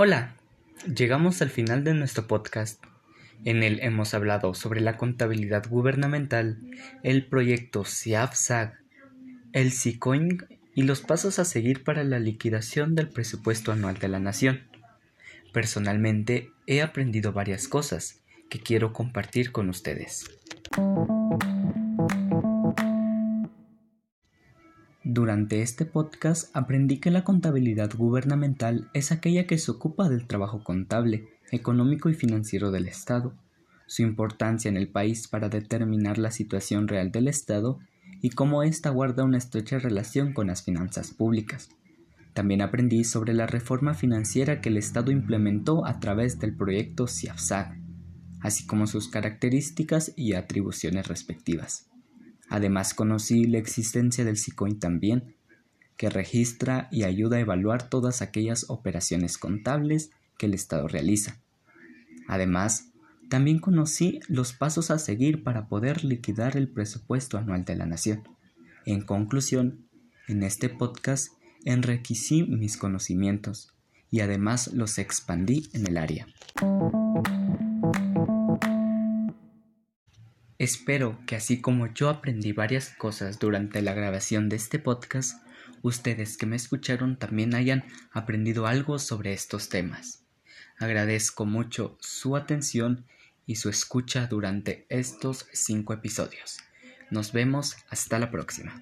Hola, llegamos al final de nuestro podcast. En él hemos hablado sobre la contabilidad gubernamental, el proyecto SIAFSAG, el SICOIN y los pasos a seguir para la liquidación del presupuesto anual de la Nación. Personalmente he aprendido varias cosas que quiero compartir con ustedes. Durante este podcast aprendí que la contabilidad gubernamental es aquella que se ocupa del trabajo contable, económico y financiero del Estado, su importancia en el país para determinar la situación real del Estado y cómo ésta guarda una estrecha relación con las finanzas públicas. También aprendí sobre la reforma financiera que el Estado implementó a través del proyecto CIAFSAG, así como sus características y atribuciones respectivas. Además conocí la existencia del SICOIN también, que registra y ayuda a evaluar todas aquellas operaciones contables que el Estado realiza. Además, también conocí los pasos a seguir para poder liquidar el presupuesto anual de la Nación. En conclusión, en este podcast enriquecí mis conocimientos y además los expandí en el área. Espero que así como yo aprendí varias cosas durante la grabación de este podcast, ustedes que me escucharon también hayan aprendido algo sobre estos temas. Agradezco mucho su atención y su escucha durante estos cinco episodios. Nos vemos hasta la próxima.